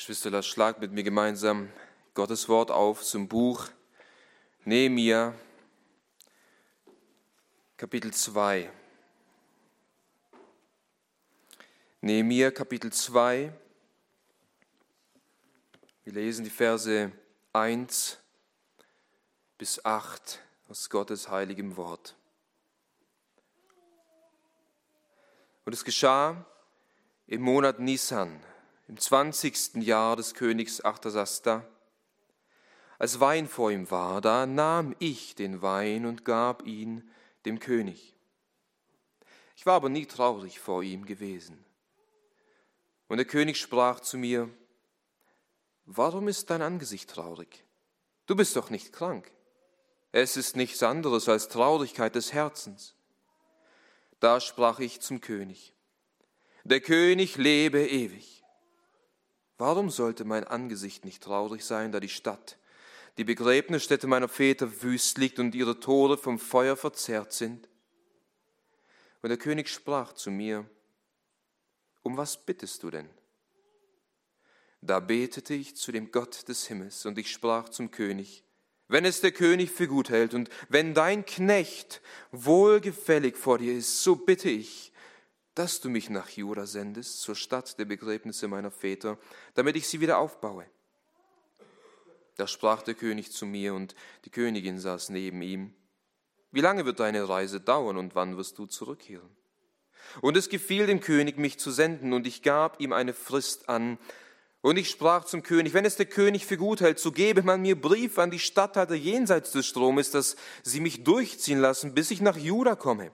Geschwister, lasst schlagt mit mir gemeinsam Gottes Wort auf zum Buch Nehemiah, Kapitel 2. Nehemiah, Kapitel 2. Wir lesen die Verse 1 bis 8 aus Gottes heiligem Wort. Und es geschah im Monat Nisan, im zwanzigsten Jahr des Königs Achtasasta, als Wein vor ihm war, da nahm ich den Wein und gab ihn dem König. Ich war aber nie traurig vor ihm gewesen. Und der König sprach zu mir, Warum ist dein Angesicht traurig? Du bist doch nicht krank. Es ist nichts anderes als Traurigkeit des Herzens. Da sprach ich zum König, Der König lebe ewig. Warum sollte mein Angesicht nicht traurig sein, da die Stadt, die Begräbnisstätte meiner Väter wüst liegt und ihre Tore vom Feuer verzerrt sind? Und der König sprach zu mir, um was bittest du denn? Da betete ich zu dem Gott des Himmels und ich sprach zum König, wenn es der König für gut hält und wenn dein Knecht wohlgefällig vor dir ist, so bitte ich, dass du mich nach Juda sendest, zur Stadt der Begräbnisse meiner Väter, damit ich sie wieder aufbaue. Da sprach der König zu mir und die Königin saß neben ihm. Wie lange wird deine Reise dauern und wann wirst du zurückkehren? Und es gefiel dem König, mich zu senden, und ich gab ihm eine Frist an. Und ich sprach zum König, wenn es der König für gut hält, so gebe man mir Brief an die Statthalter jenseits des Stromes, dass sie mich durchziehen lassen, bis ich nach Juda komme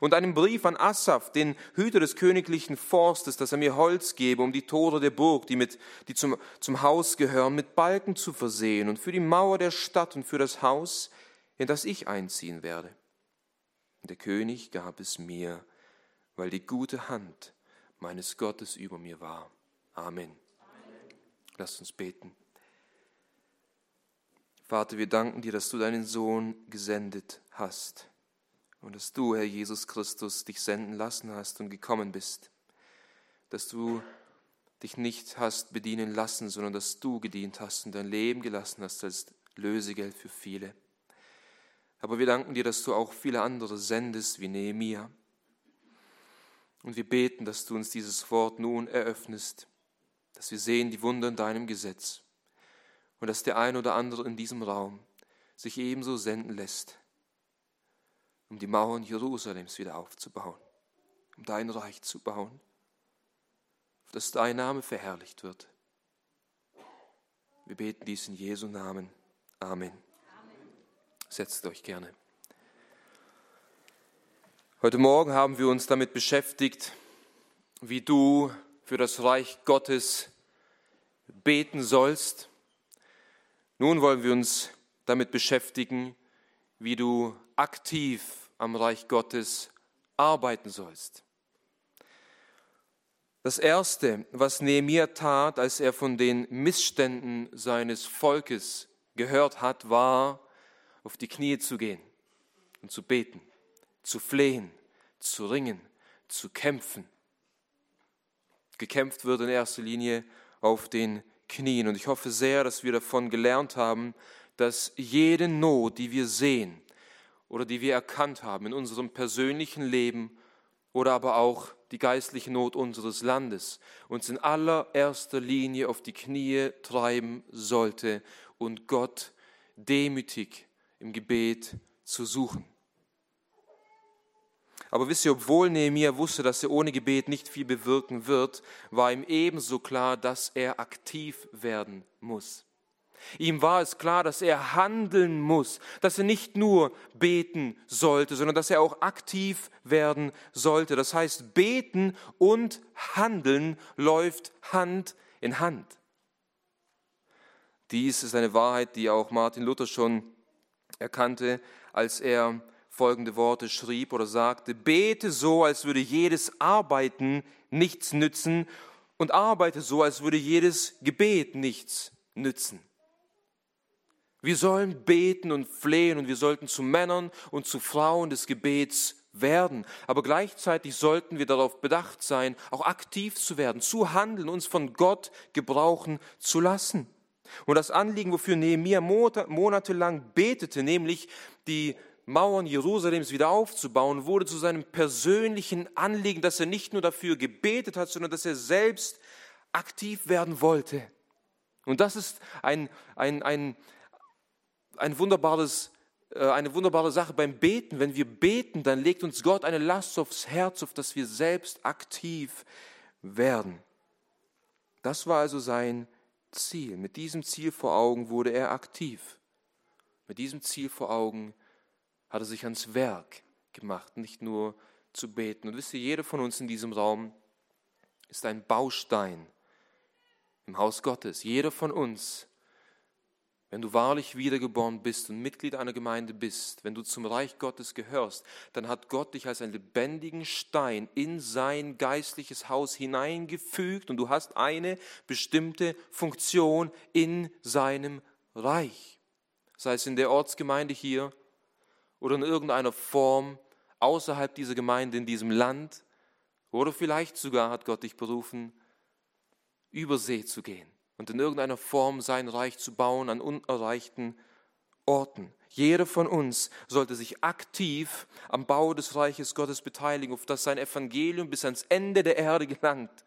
und einen Brief an Assaf, den Hüter des königlichen Forstes, dass er mir Holz gebe, um die Tore der Burg, die, mit, die zum, zum Haus gehören, mit Balken zu versehen und für die Mauer der Stadt und für das Haus, in das ich einziehen werde. Und der König gab es mir, weil die gute Hand meines Gottes über mir war. Amen. Amen. Lasst uns beten. Vater, wir danken dir, dass du deinen Sohn gesendet hast und dass du, Herr Jesus Christus, dich senden lassen hast und gekommen bist, dass du dich nicht hast bedienen lassen, sondern dass du gedient hast und dein Leben gelassen hast als Lösegeld für viele. Aber wir danken dir, dass du auch viele andere sendest wie Nehemia. Und wir beten, dass du uns dieses Wort nun eröffnest, dass wir sehen die Wunder in deinem Gesetz und dass der ein oder andere in diesem Raum sich ebenso senden lässt, um die Mauern Jerusalems wieder aufzubauen, um dein Reich zu bauen, auf dass dein Name verherrlicht wird. Wir beten dies in Jesu Namen. Amen. Amen. Setzt euch gerne. Heute Morgen haben wir uns damit beschäftigt, wie du für das Reich Gottes beten sollst. Nun wollen wir uns damit beschäftigen, wie du aktiv am Reich Gottes arbeiten sollst. Das Erste, was Nehemiah tat, als er von den Missständen seines Volkes gehört hat, war, auf die Knie zu gehen und zu beten, zu flehen, zu ringen, zu kämpfen. Gekämpft wird in erster Linie auf den Knien. Und ich hoffe sehr, dass wir davon gelernt haben, dass jede Not, die wir sehen, oder die wir erkannt haben in unserem persönlichen Leben oder aber auch die geistliche Not unseres Landes, uns in allererster Linie auf die Knie treiben sollte und Gott demütig im Gebet zu suchen. Aber wisst ihr, obwohl Nehemiah wusste, dass er ohne Gebet nicht viel bewirken wird, war ihm ebenso klar, dass er aktiv werden muss. Ihm war es klar, dass er handeln muss, dass er nicht nur beten sollte, sondern dass er auch aktiv werden sollte. Das heißt, beten und handeln läuft Hand in Hand. Dies ist eine Wahrheit, die auch Martin Luther schon erkannte, als er folgende Worte schrieb oder sagte, bete so, als würde jedes Arbeiten nichts nützen und arbeite so, als würde jedes Gebet nichts nützen. Wir sollen beten und flehen und wir sollten zu Männern und zu Frauen des Gebets werden. Aber gleichzeitig sollten wir darauf bedacht sein, auch aktiv zu werden, zu handeln, uns von Gott gebrauchen zu lassen. Und das Anliegen, wofür Nehemiah monatelang betete, nämlich die Mauern Jerusalems wieder aufzubauen, wurde zu seinem persönlichen Anliegen, dass er nicht nur dafür gebetet hat, sondern dass er selbst aktiv werden wollte. Und das ist ein, ein, ein, ein wunderbares, äh, eine wunderbare Sache beim Beten. Wenn wir beten, dann legt uns Gott eine Last aufs Herz, auf dass wir selbst aktiv werden. Das war also sein Ziel. Mit diesem Ziel vor Augen wurde er aktiv. Mit diesem Ziel vor Augen hat er sich ans Werk gemacht, nicht nur zu beten. Und wisst ihr, jeder von uns in diesem Raum ist ein Baustein im Haus Gottes. Jeder von uns, wenn du wahrlich wiedergeboren bist und Mitglied einer Gemeinde bist, wenn du zum Reich Gottes gehörst, dann hat Gott dich als einen lebendigen Stein in sein geistliches Haus hineingefügt und du hast eine bestimmte Funktion in seinem Reich. Sei es in der Ortsgemeinde hier oder in irgendeiner Form außerhalb dieser Gemeinde in diesem Land oder vielleicht sogar hat Gott dich berufen, über See zu gehen und in irgendeiner Form sein Reich zu bauen an unerreichten Orten. Jeder von uns sollte sich aktiv am Bau des Reiches Gottes beteiligen, auf das sein Evangelium bis ans Ende der Erde gelangt.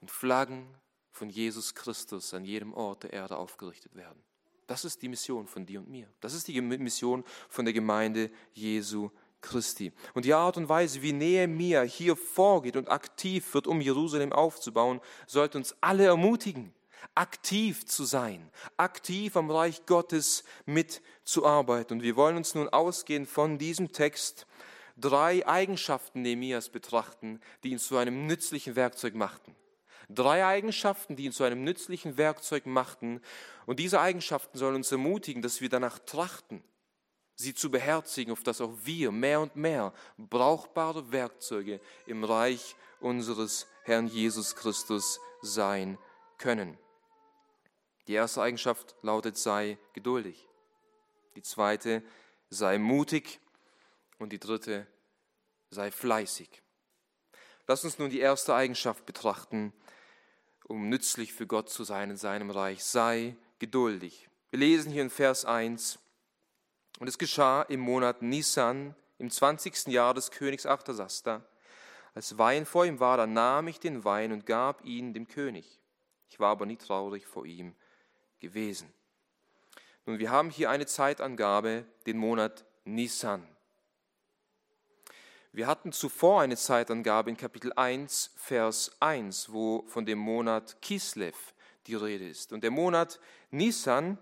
Und Flaggen von Jesus Christus an jedem Ort der Erde aufgerichtet werden. Das ist die Mission von dir und mir. Das ist die Mission von der Gemeinde Jesu Christi. Und die Art und Weise, wie Nehemiah hier vorgeht und aktiv wird, um Jerusalem aufzubauen, sollte uns alle ermutigen, aktiv zu sein, aktiv am Reich Gottes mitzuarbeiten. Und wir wollen uns nun ausgehend von diesem Text drei Eigenschaften Nehemias betrachten, die ihn zu einem nützlichen Werkzeug machten. Drei Eigenschaften, die ihn zu einem nützlichen Werkzeug machten. Und diese Eigenschaften sollen uns ermutigen, dass wir danach trachten, sie zu beherzigen, auf dass auch wir mehr und mehr brauchbare Werkzeuge im Reich unseres Herrn Jesus Christus sein können. Die erste Eigenschaft lautet, sei geduldig. Die zweite, sei mutig. Und die dritte, sei fleißig. Lass uns nun die erste Eigenschaft betrachten, um nützlich für Gott zu sein in seinem Reich. Sei geduldig. Wir lesen hier in Vers 1, und es geschah im Monat Nisan, im 20. Jahr des Königs Artasasta. Als Wein vor ihm war, da nahm ich den Wein und gab ihn dem König. Ich war aber nie traurig vor ihm gewesen. Nun, wir haben hier eine Zeitangabe, den Monat Nisan. Wir hatten zuvor eine Zeitangabe in Kapitel 1, Vers 1, wo von dem Monat Kislev die Rede ist. Und der Monat Nisan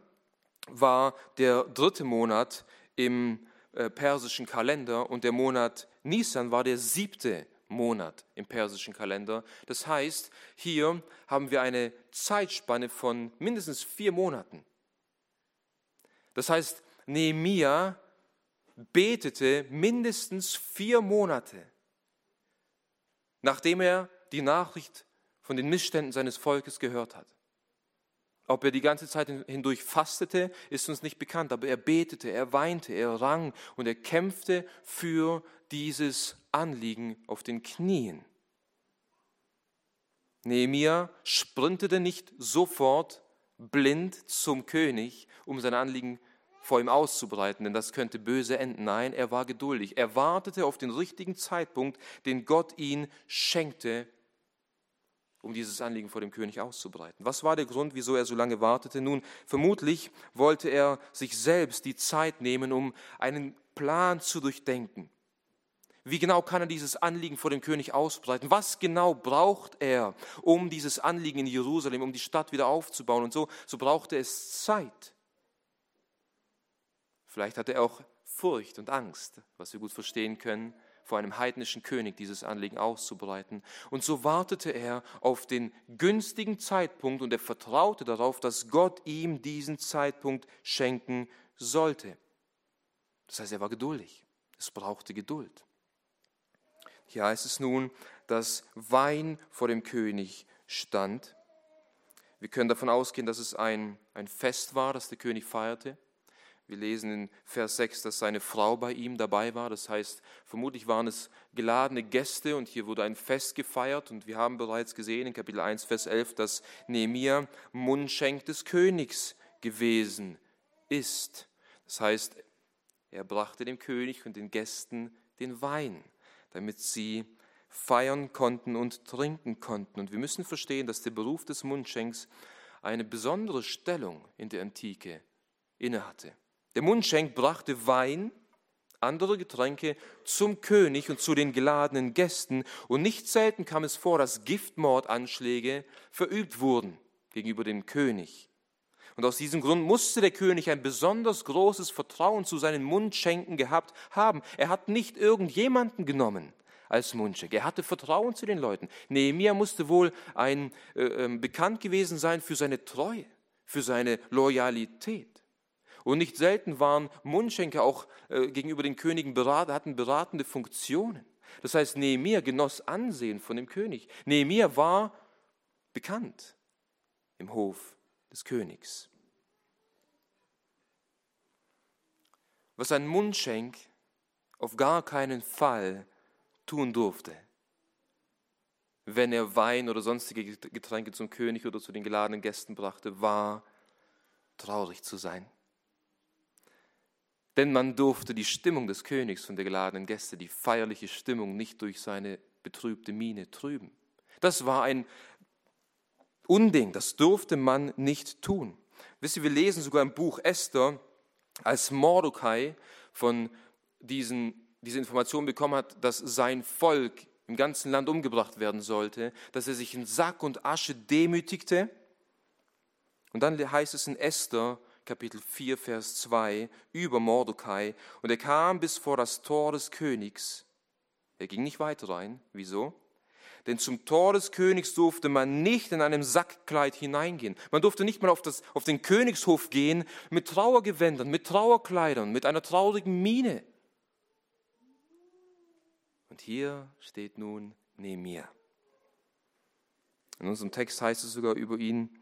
war der dritte Monat im äh, persischen Kalender und der Monat Nisan war der siebte Monat im persischen Kalender. Das heißt, hier haben wir eine Zeitspanne von mindestens vier Monaten. Das heißt, Nehemia betete mindestens vier Monate, nachdem er die Nachricht von den Missständen seines Volkes gehört hat. Ob er die ganze Zeit hindurch fastete, ist uns nicht bekannt, aber er betete, er weinte, er rang und er kämpfte für dieses Anliegen auf den Knien. Nehemia sprintete nicht sofort blind zum König, um sein Anliegen vor ihm auszubreiten, denn das könnte böse enden. Nein, er war geduldig. Er wartete auf den richtigen Zeitpunkt, den Gott ihn schenkte, um dieses Anliegen vor dem König auszubreiten. Was war der Grund, wieso er so lange wartete? Nun, vermutlich wollte er sich selbst die Zeit nehmen, um einen Plan zu durchdenken. Wie genau kann er dieses Anliegen vor dem König ausbreiten? Was genau braucht er, um dieses Anliegen in Jerusalem, um die Stadt wieder aufzubauen? Und so, so brauchte es Zeit. Vielleicht hatte er auch Furcht und Angst, was wir gut verstehen können vor einem heidnischen König dieses Anliegen auszubreiten. Und so wartete er auf den günstigen Zeitpunkt und er vertraute darauf, dass Gott ihm diesen Zeitpunkt schenken sollte. Das heißt, er war geduldig. Es brauchte Geduld. Hier heißt es nun, dass Wein vor dem König stand. Wir können davon ausgehen, dass es ein, ein Fest war, das der König feierte. Wir lesen in Vers 6, dass seine Frau bei ihm dabei war. Das heißt, vermutlich waren es geladene Gäste und hier wurde ein Fest gefeiert. Und wir haben bereits gesehen in Kapitel 1, Vers 11, dass Nehemiah Mundschenk des Königs gewesen ist. Das heißt, er brachte dem König und den Gästen den Wein, damit sie feiern konnten und trinken konnten. Und wir müssen verstehen, dass der Beruf des Mundschenks eine besondere Stellung in der Antike innehatte. Der Mundschenk brachte Wein, andere Getränke zum König und zu den geladenen Gästen. Und nicht selten kam es vor, dass Giftmordanschläge verübt wurden gegenüber dem König. Und aus diesem Grund musste der König ein besonders großes Vertrauen zu seinen Mundschenken gehabt haben. Er hat nicht irgendjemanden genommen als Mundschenk. Er hatte Vertrauen zu den Leuten. Nehemiah musste wohl ein, äh, äh, bekannt gewesen sein für seine Treue, für seine Loyalität. Und nicht selten waren Mundschenke auch äh, gegenüber den Königen berat, hatten beratende Funktionen. Das heißt, Nehemiah genoss Ansehen von dem König. Nehemiah war bekannt im Hof des Königs. Was ein Mundschenk auf gar keinen Fall tun durfte, wenn er Wein oder sonstige Getränke zum König oder zu den geladenen Gästen brachte, war traurig zu sein. Denn man durfte die Stimmung des Königs und der geladenen Gäste, die feierliche Stimmung, nicht durch seine betrübte Miene trüben. Das war ein Unding, das durfte man nicht tun. Wisst ihr, wir lesen sogar im Buch Esther, als Mordecai von diesen, diese Information bekommen hat, dass sein Volk im ganzen Land umgebracht werden sollte, dass er sich in Sack und Asche demütigte. Und dann heißt es in Esther, Kapitel 4, Vers 2, über Mordecai. Und er kam bis vor das Tor des Königs. Er ging nicht weiter rein. Wieso? Denn zum Tor des Königs durfte man nicht in einem Sackkleid hineingehen. Man durfte nicht mal auf, das, auf den Königshof gehen mit Trauergewändern, mit Trauerkleidern, mit einer traurigen Miene. Und hier steht nun Nehemiah. In unserem Text heißt es sogar über ihn,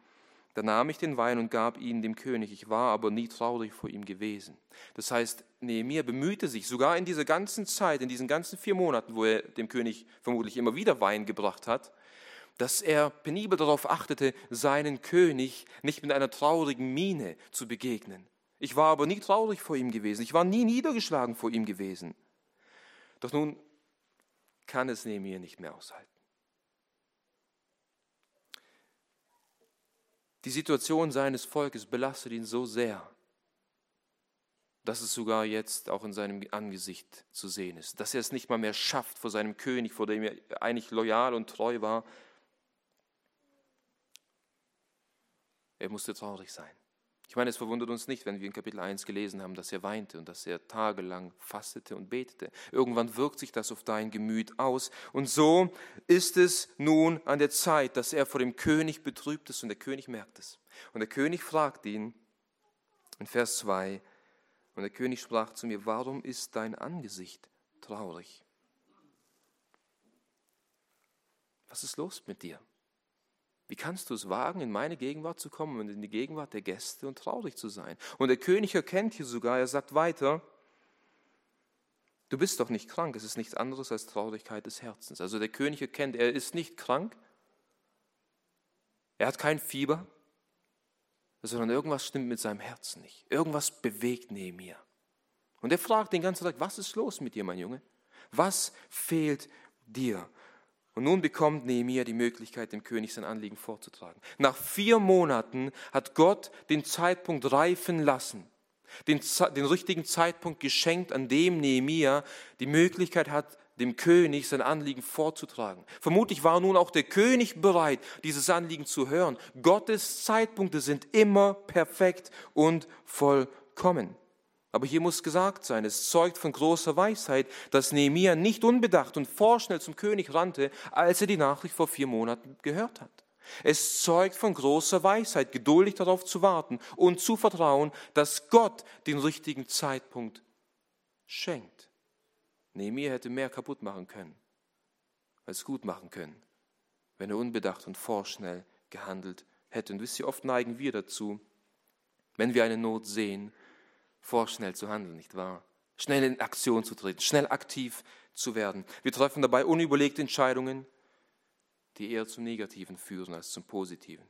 da nahm ich den Wein und gab ihn dem König. Ich war aber nie traurig vor ihm gewesen. Das heißt, Nehemiah bemühte sich sogar in dieser ganzen Zeit, in diesen ganzen vier Monaten, wo er dem König vermutlich immer wieder Wein gebracht hat, dass er penibel darauf achtete, seinen König nicht mit einer traurigen Miene zu begegnen. Ich war aber nie traurig vor ihm gewesen. Ich war nie niedergeschlagen vor ihm gewesen. Doch nun kann es Nehemiah nicht mehr aushalten. Die Situation seines Volkes belastet ihn so sehr, dass es sogar jetzt auch in seinem Angesicht zu sehen ist, dass er es nicht mal mehr schafft vor seinem König, vor dem er eigentlich loyal und treu war. Er musste traurig sein. Ich meine, es verwundert uns nicht, wenn wir in Kapitel 1 gelesen haben, dass er weinte und dass er tagelang fastete und betete. Irgendwann wirkt sich das auf dein Gemüt aus. Und so ist es nun an der Zeit, dass er vor dem König betrübt ist und der König merkt es. Und der König fragt ihn in Vers 2, und der König sprach zu mir, warum ist dein Angesicht traurig? Was ist los mit dir? Wie kannst du es wagen, in meine Gegenwart zu kommen und in die Gegenwart der Gäste und traurig zu sein? Und der König erkennt hier sogar, er sagt weiter, du bist doch nicht krank, es ist nichts anderes als Traurigkeit des Herzens. Also der König erkennt, er ist nicht krank, er hat kein Fieber, sondern irgendwas stimmt mit seinem Herzen nicht. Irgendwas bewegt neben mir. Und er fragt den ganzen Tag, was ist los mit dir, mein Junge? Was fehlt dir? Und nun bekommt Nehemiah die Möglichkeit, dem König sein Anliegen vorzutragen. Nach vier Monaten hat Gott den Zeitpunkt reifen lassen, den, den richtigen Zeitpunkt geschenkt, an dem Nehemiah die Möglichkeit hat, dem König sein Anliegen vorzutragen. Vermutlich war nun auch der König bereit, dieses Anliegen zu hören. Gottes Zeitpunkte sind immer perfekt und vollkommen. Aber hier muss gesagt sein, es zeugt von großer Weisheit, dass Nehemia nicht unbedacht und vorschnell zum König rannte, als er die Nachricht vor vier Monaten gehört hat. Es zeugt von großer Weisheit, geduldig darauf zu warten und zu vertrauen, dass Gott den richtigen Zeitpunkt schenkt. Nehemia hätte mehr kaputt machen können, als gut machen können, wenn er unbedacht und vorschnell gehandelt hätte. Und wisst ihr, oft neigen wir dazu, wenn wir eine Not sehen, vorschnell zu handeln, nicht wahr? Schnell in Aktion zu treten, schnell aktiv zu werden. Wir treffen dabei unüberlegte Entscheidungen, die eher zum Negativen führen als zum Positiven.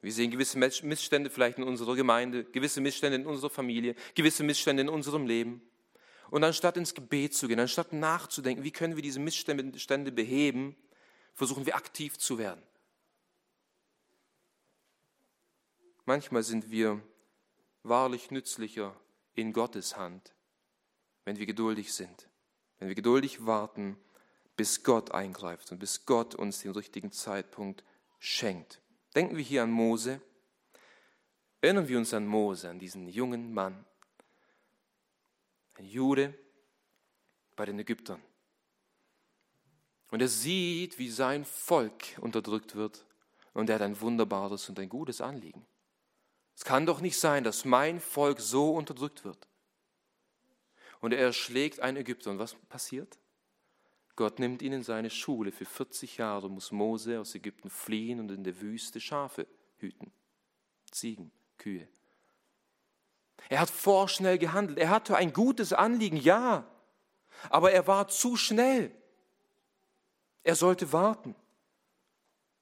Wir sehen gewisse Missstände vielleicht in unserer Gemeinde, gewisse Missstände in unserer Familie, gewisse Missstände in unserem Leben. Und anstatt ins Gebet zu gehen, anstatt nachzudenken, wie können wir diese Missstände beheben, versuchen wir aktiv zu werden. Manchmal sind wir wahrlich nützlicher in Gottes Hand, wenn wir geduldig sind, wenn wir geduldig warten, bis Gott eingreift und bis Gott uns den richtigen Zeitpunkt schenkt. Denken wir hier an Mose. Erinnern wir uns an Mose, an diesen jungen Mann, ein Jude bei den Ägyptern. Und er sieht, wie sein Volk unterdrückt wird und er hat ein wunderbares und ein gutes Anliegen. Es kann doch nicht sein, dass mein Volk so unterdrückt wird. Und er erschlägt einen Ägypter. Und was passiert? Gott nimmt ihn in seine Schule. Für 40 Jahre muss Mose aus Ägypten fliehen und in der Wüste Schafe hüten. Ziegen, Kühe. Er hat vorschnell gehandelt. Er hatte ein gutes Anliegen, ja. Aber er war zu schnell. Er sollte warten.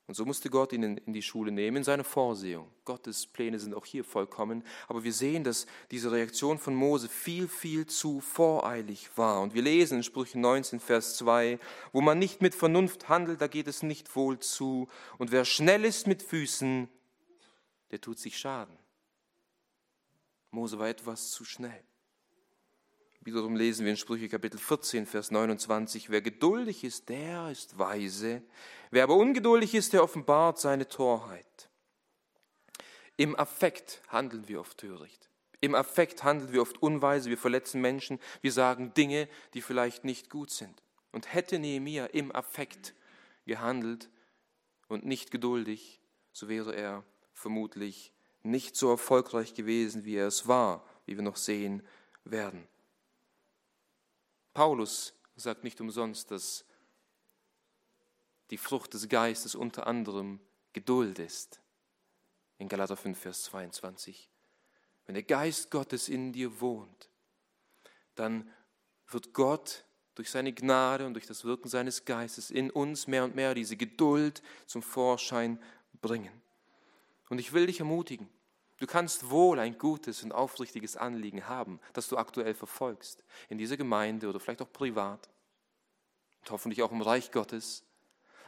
Und so musste Gott ihn in die Schule nehmen, in seine Vorsehung. Gottes Pläne sind auch hier vollkommen. Aber wir sehen, dass diese Reaktion von Mose viel, viel zu voreilig war. Und wir lesen in Sprüche 19, Vers 2, wo man nicht mit Vernunft handelt, da geht es nicht wohl zu. Und wer schnell ist mit Füßen, der tut sich Schaden. Mose war etwas zu schnell. Wiederum lesen wir in Sprüche Kapitel 14, Vers 29, wer geduldig ist, der ist weise, wer aber ungeduldig ist, der offenbart seine Torheit. Im Affekt handeln wir oft töricht. Im Affekt handeln wir oft unweise, wir verletzen Menschen, wir sagen Dinge, die vielleicht nicht gut sind. Und hätte Nehemiah im Affekt gehandelt und nicht geduldig, so wäre er vermutlich nicht so erfolgreich gewesen, wie er es war, wie wir noch sehen werden. Paulus sagt nicht umsonst, dass die Frucht des Geistes unter anderem Geduld ist. In Galater 5, Vers 22. Wenn der Geist Gottes in dir wohnt, dann wird Gott durch seine Gnade und durch das Wirken seines Geistes in uns mehr und mehr diese Geduld zum Vorschein bringen. Und ich will dich ermutigen, Du kannst wohl ein gutes und aufrichtiges Anliegen haben, das du aktuell verfolgst, in dieser Gemeinde oder vielleicht auch privat und hoffentlich auch im Reich Gottes.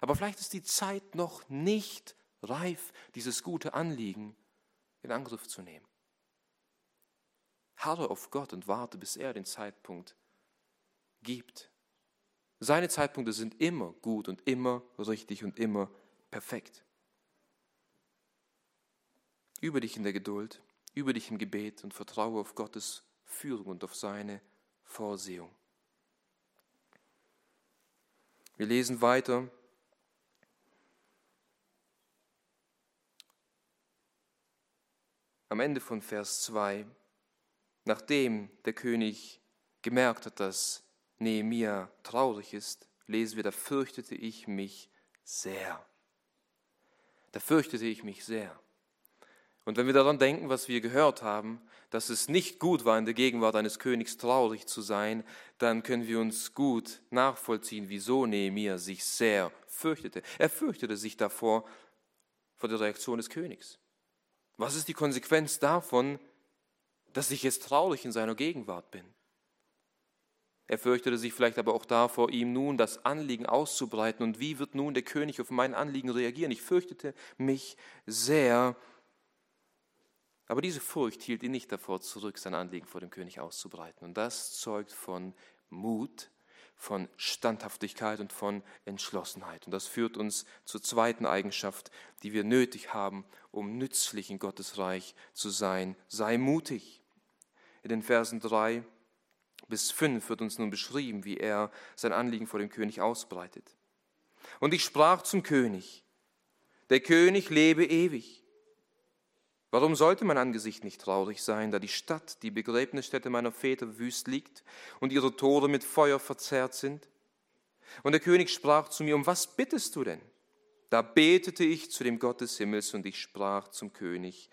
Aber vielleicht ist die Zeit noch nicht reif, dieses gute Anliegen in Angriff zu nehmen. Harre auf Gott und warte, bis er den Zeitpunkt gibt. Seine Zeitpunkte sind immer gut und immer richtig und immer perfekt. Übe dich in der Geduld, übe dich im Gebet und vertraue auf Gottes Führung und auf seine Vorsehung. Wir lesen weiter. Am Ende von Vers 2, nachdem der König gemerkt hat, dass Nehemia traurig ist, lesen wir, da fürchtete ich mich sehr. Da fürchtete ich mich sehr. Und wenn wir daran denken, was wir gehört haben, dass es nicht gut war, in der Gegenwart eines Königs traurig zu sein, dann können wir uns gut nachvollziehen, wieso Nehemiah sich sehr fürchtete. Er fürchtete sich davor, vor der Reaktion des Königs. Was ist die Konsequenz davon, dass ich jetzt traurig in seiner Gegenwart bin? Er fürchtete sich vielleicht aber auch davor, ihm nun das Anliegen auszubreiten. Und wie wird nun der König auf mein Anliegen reagieren? Ich fürchtete mich sehr, aber diese Furcht hielt ihn nicht davor zurück, sein Anliegen vor dem König auszubreiten. Und das zeugt von Mut, von Standhaftigkeit und von Entschlossenheit. Und das führt uns zur zweiten Eigenschaft, die wir nötig haben, um nützlich in Gottes Reich zu sein. Sei mutig. In den Versen 3 bis 5 wird uns nun beschrieben, wie er sein Anliegen vor dem König ausbreitet. Und ich sprach zum König, der König lebe ewig. Warum sollte mein Angesicht nicht traurig sein, da die Stadt, die Begräbnisstätte meiner Väter, wüst liegt und ihre Tore mit Feuer verzerrt sind? Und der König sprach zu mir, um was bittest du denn? Da betete ich zu dem Gott des Himmels und ich sprach zum König,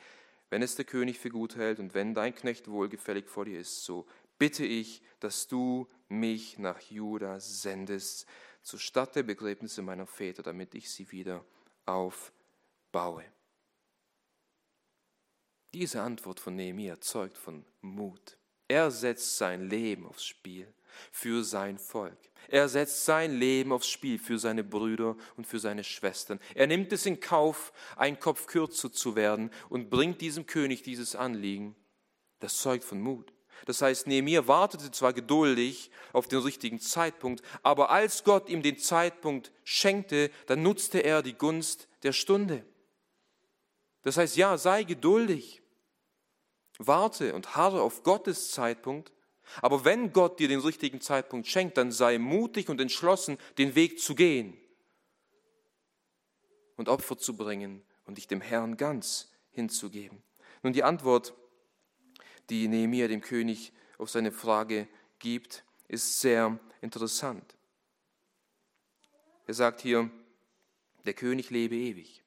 wenn es der König für gut hält und wenn dein Knecht wohlgefällig vor dir ist, so bitte ich, dass du mich nach Juda sendest, zur Stadt der Begräbnisse meiner Väter, damit ich sie wieder aufbaue. Diese Antwort von Nehemiah zeugt von Mut. Er setzt sein Leben aufs Spiel für sein Volk. Er setzt sein Leben aufs Spiel für seine Brüder und für seine Schwestern. Er nimmt es in Kauf, ein Kopf kürzer zu werden und bringt diesem König dieses Anliegen. Das zeugt von Mut. Das heißt, Nehemiah wartete zwar geduldig auf den richtigen Zeitpunkt, aber als Gott ihm den Zeitpunkt schenkte, dann nutzte er die Gunst der Stunde. Das heißt, ja, sei geduldig. Warte und harre auf Gottes Zeitpunkt aber wenn Gott dir den richtigen Zeitpunkt schenkt, dann sei mutig und entschlossen, den Weg zu gehen und Opfer zu bringen und dich dem Herrn ganz hinzugeben. Nun die Antwort, die Nehemiah dem König auf seine Frage gibt, ist sehr interessant. Er sagt hier, der König lebe ewig.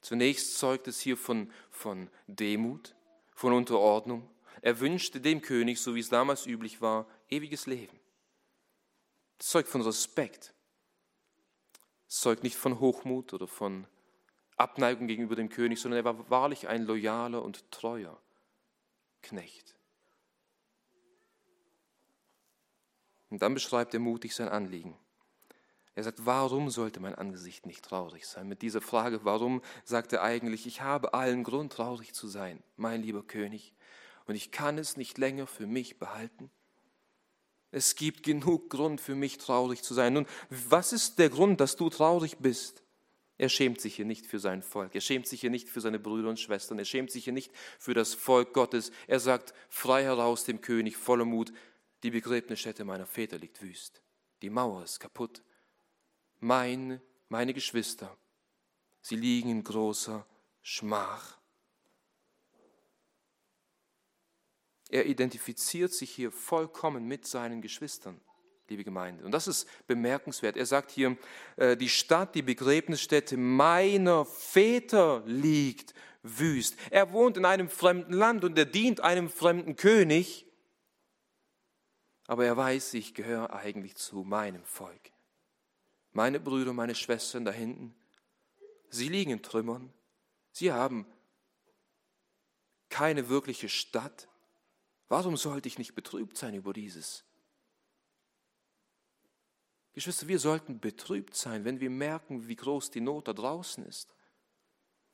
Zunächst zeugt es hier von, von Demut, von Unterordnung, er wünschte dem König, so wie es damals üblich war, ewiges Leben. Das zeugt von Respekt. Das zeugt nicht von Hochmut oder von Abneigung gegenüber dem König, sondern er war wahrlich ein loyaler und treuer Knecht. Und dann beschreibt er mutig sein Anliegen. Er sagt, warum sollte mein Angesicht nicht traurig sein? Mit dieser Frage, warum, sagt er eigentlich, ich habe allen Grund, traurig zu sein, mein lieber König und ich kann es nicht länger für mich behalten. Es gibt genug Grund für mich traurig zu sein. Nun, was ist der Grund, dass du traurig bist? Er schämt sich hier nicht für sein Volk. Er schämt sich hier nicht für seine Brüder und Schwestern. Er schämt sich hier nicht für das Volk Gottes. Er sagt frei heraus dem König voller Mut, die Begräbnisstätte meiner Väter liegt wüst. Die Mauer ist kaputt. Mein, meine Geschwister, sie liegen in großer Schmach. Er identifiziert sich hier vollkommen mit seinen Geschwistern, liebe Gemeinde. Und das ist bemerkenswert. Er sagt hier, äh, die Stadt, die Begräbnisstätte meiner Väter liegt wüst. Er wohnt in einem fremden Land und er dient einem fremden König. Aber er weiß, ich gehöre eigentlich zu meinem Volk. Meine Brüder, meine Schwestern da hinten, sie liegen in Trümmern. Sie haben keine wirkliche Stadt. Warum sollte ich nicht betrübt sein über dieses? Geschwister, wir sollten betrübt sein, wenn wir merken, wie groß die Not da draußen ist.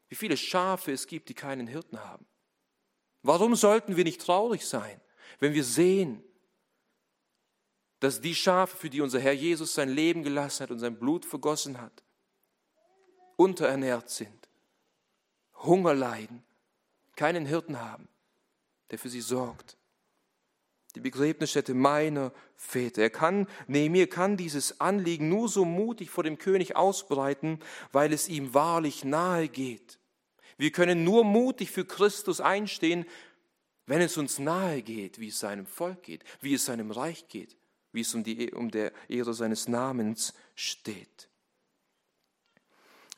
Wie viele Schafe es gibt, die keinen Hirten haben. Warum sollten wir nicht traurig sein, wenn wir sehen, dass die Schafe, für die unser Herr Jesus sein Leben gelassen hat und sein Blut vergossen hat, unterernährt sind, Hunger leiden, keinen Hirten haben, der für sie sorgt die Begräbnisstätte meiner Väter. Er kann, Nehemiah kann dieses Anliegen nur so mutig vor dem König ausbreiten, weil es ihm wahrlich nahe geht. Wir können nur mutig für Christus einstehen, wenn es uns nahe geht, wie es seinem Volk geht, wie es seinem Reich geht, wie es um, die, um der Ehre seines Namens steht.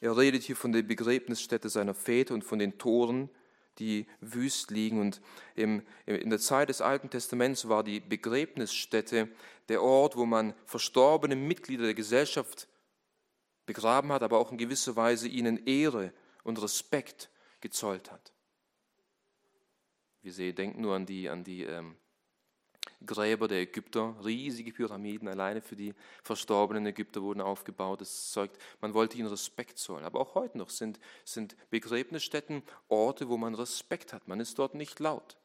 Er redet hier von der Begräbnisstätte seiner Väter und von den Toren die wüst liegen. Und im, in der Zeit des Alten Testaments war die Begräbnisstätte der Ort, wo man verstorbene Mitglieder der Gesellschaft begraben hat, aber auch in gewisser Weise ihnen Ehre und Respekt gezollt hat. Wir sehen, denken nur an die, an die ähm, Gräber der Ägypter, riesige Pyramiden alleine für die verstorbenen Ägypter wurden aufgebaut. Das zeugt, man wollte ihnen Respekt zollen. Aber auch heute noch sind, sind Begräbnisstätten Orte, wo man Respekt hat. Man ist dort nicht laut.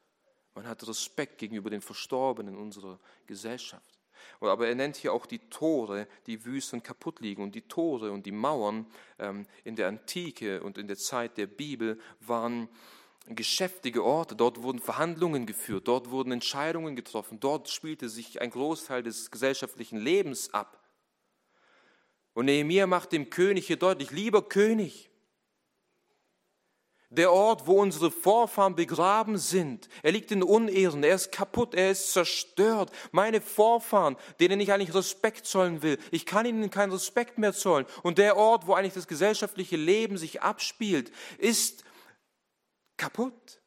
Man hat Respekt gegenüber den Verstorbenen unserer Gesellschaft. Aber er nennt hier auch die Tore, die wüst und kaputt liegen. Und die Tore und die Mauern ähm, in der Antike und in der Zeit der Bibel waren geschäftige Orte, dort wurden Verhandlungen geführt, dort wurden Entscheidungen getroffen, dort spielte sich ein Großteil des gesellschaftlichen Lebens ab. Und Nehemiah macht dem König hier deutlich, lieber König, der Ort, wo unsere Vorfahren begraben sind, er liegt in Unehren, er ist kaputt, er ist zerstört. Meine Vorfahren, denen ich eigentlich Respekt zollen will, ich kann ihnen keinen Respekt mehr zollen. Und der Ort, wo eigentlich das gesellschaftliche Leben sich abspielt, ist kaputt.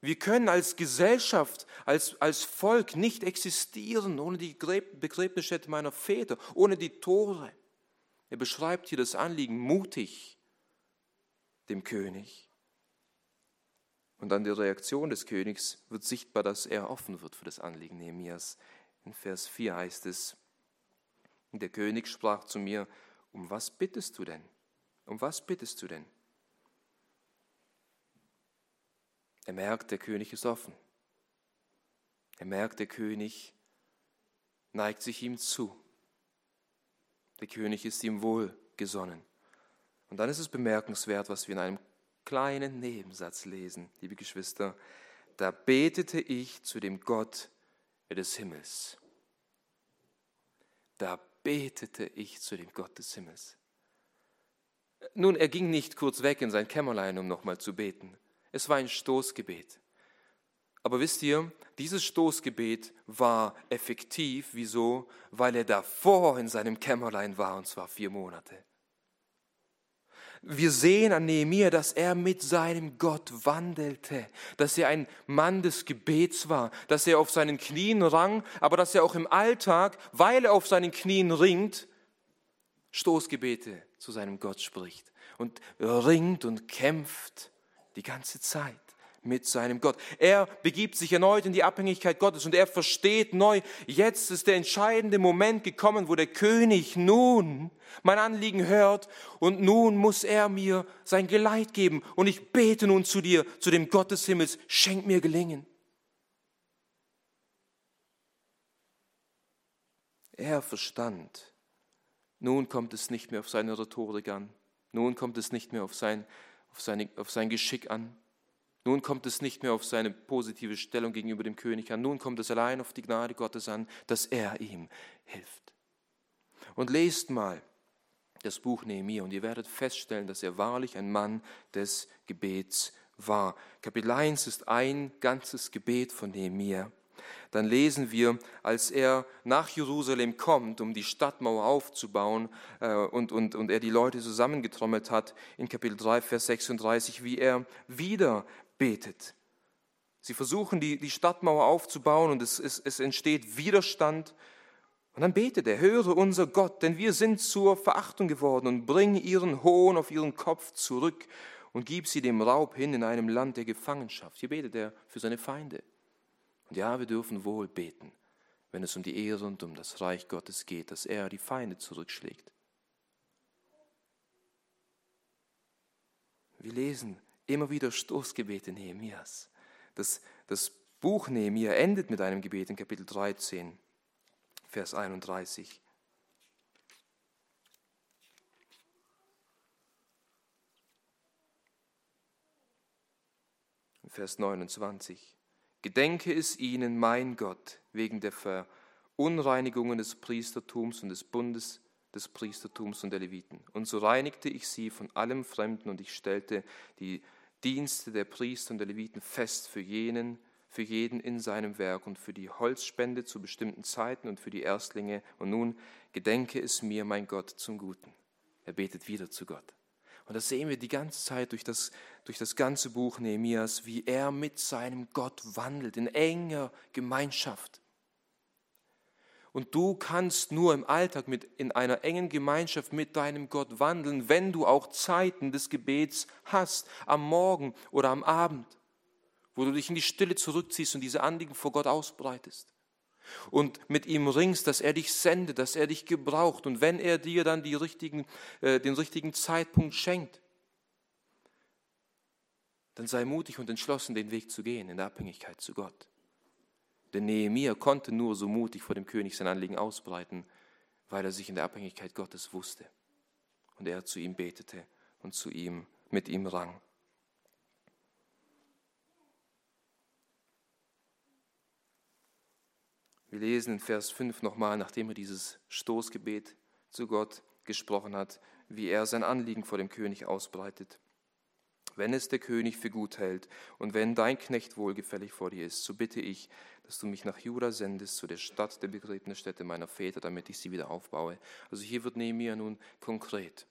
Wir können als Gesellschaft, als, als Volk nicht existieren ohne die Begräbnisstätte meiner Väter, ohne die Tore. Er beschreibt hier das Anliegen mutig dem König. Und an der Reaktion des Königs wird sichtbar, dass er offen wird für das Anliegen Nehemias. In Vers 4 heißt es, der König sprach zu mir, um was bittest du denn? Um was bittest du denn? Er merkt, der König ist offen. Er merkt, der König neigt sich ihm zu. Der König ist ihm wohlgesonnen. Und dann ist es bemerkenswert, was wir in einem kleinen Nebensatz lesen, liebe Geschwister. Da betete ich zu dem Gott des Himmels. Da betete ich zu dem Gott des Himmels. Nun, er ging nicht kurz weg in sein Kämmerlein, um nochmal zu beten. Es war ein Stoßgebet. Aber wisst ihr, dieses Stoßgebet war effektiv. Wieso? Weil er davor in seinem Kämmerlein war, und zwar vier Monate. Wir sehen an Nehemiah, dass er mit seinem Gott wandelte, dass er ein Mann des Gebets war, dass er auf seinen Knien rang, aber dass er auch im Alltag, weil er auf seinen Knien ringt, Stoßgebete zu seinem Gott spricht und ringt und kämpft die ganze Zeit mit seinem Gott. Er begibt sich erneut in die Abhängigkeit Gottes und er versteht neu, jetzt ist der entscheidende Moment gekommen, wo der König nun mein Anliegen hört und nun muss er mir sein Geleit geben und ich bete nun zu dir, zu dem Gott des Himmels, schenk mir Gelingen. Er verstand, nun kommt es nicht mehr auf seine Rhetorik an, nun kommt es nicht mehr auf sein auf, seine, auf sein Geschick an. Nun kommt es nicht mehr auf seine positive Stellung gegenüber dem König an. Nun kommt es allein auf die Gnade Gottes an, dass er ihm hilft. Und lest mal das Buch Nehemiah und ihr werdet feststellen, dass er wahrlich ein Mann des Gebets war. Kapitel 1 ist ein ganzes Gebet von Nehemiah dann lesen wir, als er nach Jerusalem kommt, um die Stadtmauer aufzubauen äh, und, und, und er die Leute zusammengetrommelt hat, in Kapitel 3, Vers 36, wie er wieder betet. Sie versuchen, die, die Stadtmauer aufzubauen und es, es, es entsteht Widerstand. Und dann betet er, höre unser Gott, denn wir sind zur Verachtung geworden und bring ihren Hohn auf ihren Kopf zurück und gib sie dem Raub hin in einem Land der Gefangenschaft. Hier betet er für seine Feinde. Und ja, wir dürfen wohl beten, wenn es um die Ehre und um das Reich Gottes geht, dass er die Feinde zurückschlägt. Wir lesen immer wieder Stoßgebete Nehemias. Das, das Buch Nehemia endet mit einem Gebet in Kapitel 13, Vers 31. Vers 29. Gedenke es ihnen, mein Gott, wegen der Verunreinigungen des Priestertums und des Bundes des Priestertums und der Leviten. Und so reinigte ich sie von allem Fremden und ich stellte die Dienste der Priester und der Leviten fest für jenen, für jeden in seinem Werk und für die Holzspende zu bestimmten Zeiten und für die Erstlinge. Und nun gedenke es mir, mein Gott, zum Guten. Er betet wieder zu Gott. Und das sehen wir die ganze Zeit durch das, durch das ganze Buch Nehemias, wie er mit seinem Gott wandelt, in enger Gemeinschaft. Und du kannst nur im Alltag mit, in einer engen Gemeinschaft mit deinem Gott wandeln, wenn du auch Zeiten des Gebets hast, am Morgen oder am Abend, wo du dich in die Stille zurückziehst und diese Anliegen vor Gott ausbreitest und mit ihm ringst, dass er dich sendet, dass er dich gebraucht und wenn er dir dann richtigen, äh, den richtigen Zeitpunkt schenkt, dann sei mutig und entschlossen, den Weg zu gehen in der Abhängigkeit zu Gott. Denn Nehemiah konnte nur so mutig vor dem König sein Anliegen ausbreiten, weil er sich in der Abhängigkeit Gottes wusste und er zu ihm betete und zu ihm mit ihm rang. Wir lesen in Vers 5 nochmal, nachdem er dieses Stoßgebet zu Gott gesprochen hat, wie er sein Anliegen vor dem König ausbreitet. Wenn es der König für gut hält und wenn dein Knecht wohlgefällig vor dir ist, so bitte ich, dass du mich nach Juda sendest, zu der Stadt der Begräbnisstätte meiner Väter, damit ich sie wieder aufbaue. Also hier wird Nehemiah nun konkret.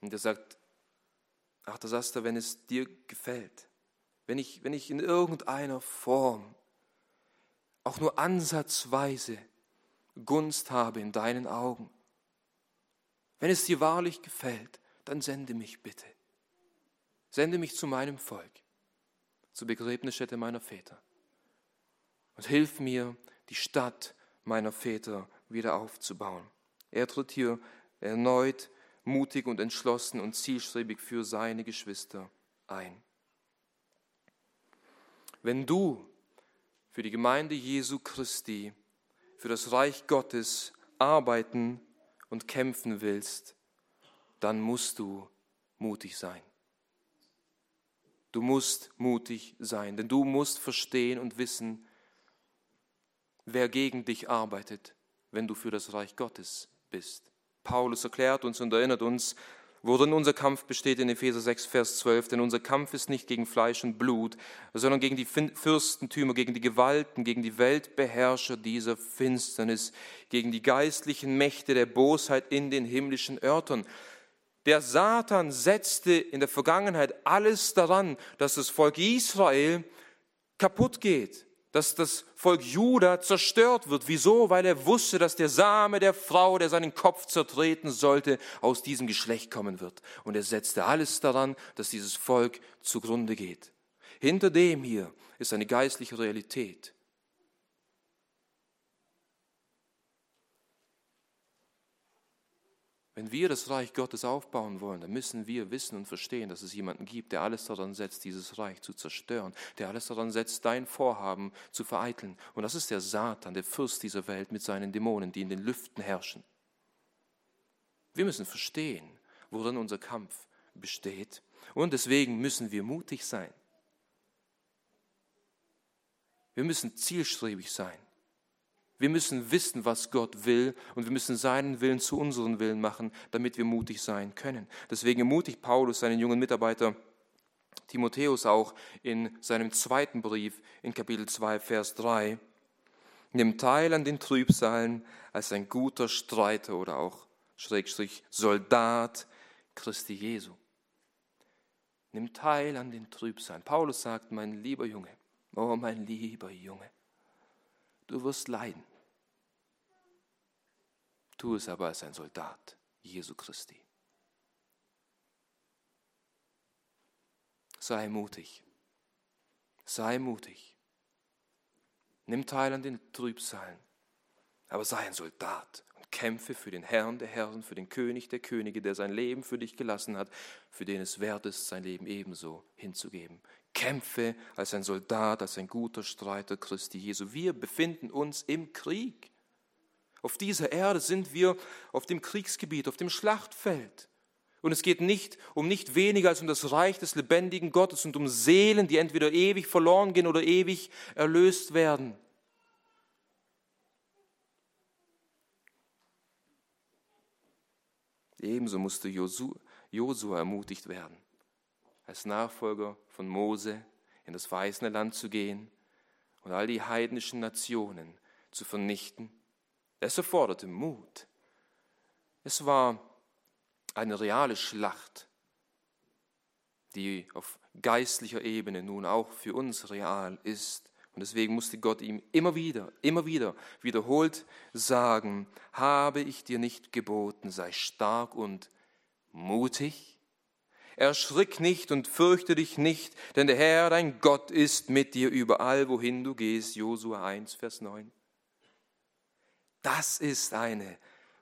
Und er sagt, ach, das du, wenn es dir gefällt, wenn ich, wenn ich in irgendeiner Form auch nur ansatzweise Gunst habe in deinen Augen, wenn es dir wahrlich gefällt, dann sende mich bitte. Sende mich zu meinem Volk, zur Begräbnisstätte meiner Väter. Und hilf mir, die Stadt meiner Väter wieder aufzubauen. Er tritt hier erneut mutig und entschlossen und zielstrebig für seine Geschwister ein. Wenn du für die Gemeinde Jesu Christi, für das Reich Gottes arbeiten und kämpfen willst, dann musst du mutig sein. Du musst mutig sein, denn du musst verstehen und wissen, wer gegen dich arbeitet, wenn du für das Reich Gottes bist. Paulus erklärt uns und erinnert uns, worin unser Kampf besteht in Epheser 6, Vers 12. Denn unser Kampf ist nicht gegen Fleisch und Blut, sondern gegen die Fürstentümer, gegen die Gewalten, gegen die Weltbeherrscher dieser Finsternis, gegen die geistlichen Mächte der Bosheit in den himmlischen Örtern. Der Satan setzte in der Vergangenheit alles daran, dass das Volk Israel kaputt geht, dass das Volk Juda zerstört wird. Wieso? Weil er wusste, dass der Same der Frau, der seinen Kopf zertreten sollte, aus diesem Geschlecht kommen wird. Und er setzte alles daran, dass dieses Volk zugrunde geht. Hinter dem hier ist eine geistliche Realität. Wenn wir das Reich Gottes aufbauen wollen, dann müssen wir wissen und verstehen, dass es jemanden gibt, der alles daran setzt, dieses Reich zu zerstören, der alles daran setzt, dein Vorhaben zu vereiteln. Und das ist der Satan, der Fürst dieser Welt mit seinen Dämonen, die in den Lüften herrschen. Wir müssen verstehen, worin unser Kampf besteht. Und deswegen müssen wir mutig sein. Wir müssen zielstrebig sein. Wir müssen wissen, was Gott will und wir müssen seinen Willen zu unseren Willen machen, damit wir mutig sein können. Deswegen ermutigt Paulus seinen jungen Mitarbeiter Timotheus auch in seinem zweiten Brief in Kapitel 2, Vers 3. Nimm teil an den Trübsalen als ein guter Streiter oder auch Schrägstrich Soldat Christi Jesu. Nimm teil an den Trübsalen. Paulus sagt, mein lieber Junge, oh mein lieber Junge, du wirst leiden. Tu es aber als ein Soldat Jesu Christi. Sei mutig. Sei mutig. Nimm teil an den Trübsalen, aber sei ein Soldat und kämpfe für den Herrn der Herren, für den König der Könige, der sein Leben für dich gelassen hat, für den es wert ist, sein Leben ebenso hinzugeben. Kämpfe als ein Soldat, als ein guter Streiter Christi Jesu. Wir befinden uns im Krieg. Auf dieser Erde sind wir auf dem Kriegsgebiet, auf dem Schlachtfeld. Und es geht nicht um nicht weniger als um das Reich des lebendigen Gottes und um Seelen, die entweder ewig verloren gehen oder ewig erlöst werden. Ebenso musste Josua ermutigt werden, als Nachfolger von Mose in das verheißene Land zu gehen und all die heidnischen Nationen zu vernichten es erforderte Mut. Es war eine reale Schlacht, die auf geistlicher Ebene nun auch für uns real ist. Und deswegen musste Gott ihm immer wieder, immer wieder wiederholt sagen, habe ich dir nicht geboten, sei stark und mutig? Erschrick nicht und fürchte dich nicht, denn der Herr, dein Gott, ist mit dir überall, wohin du gehst. Josua 1, Vers 9. Das ist eine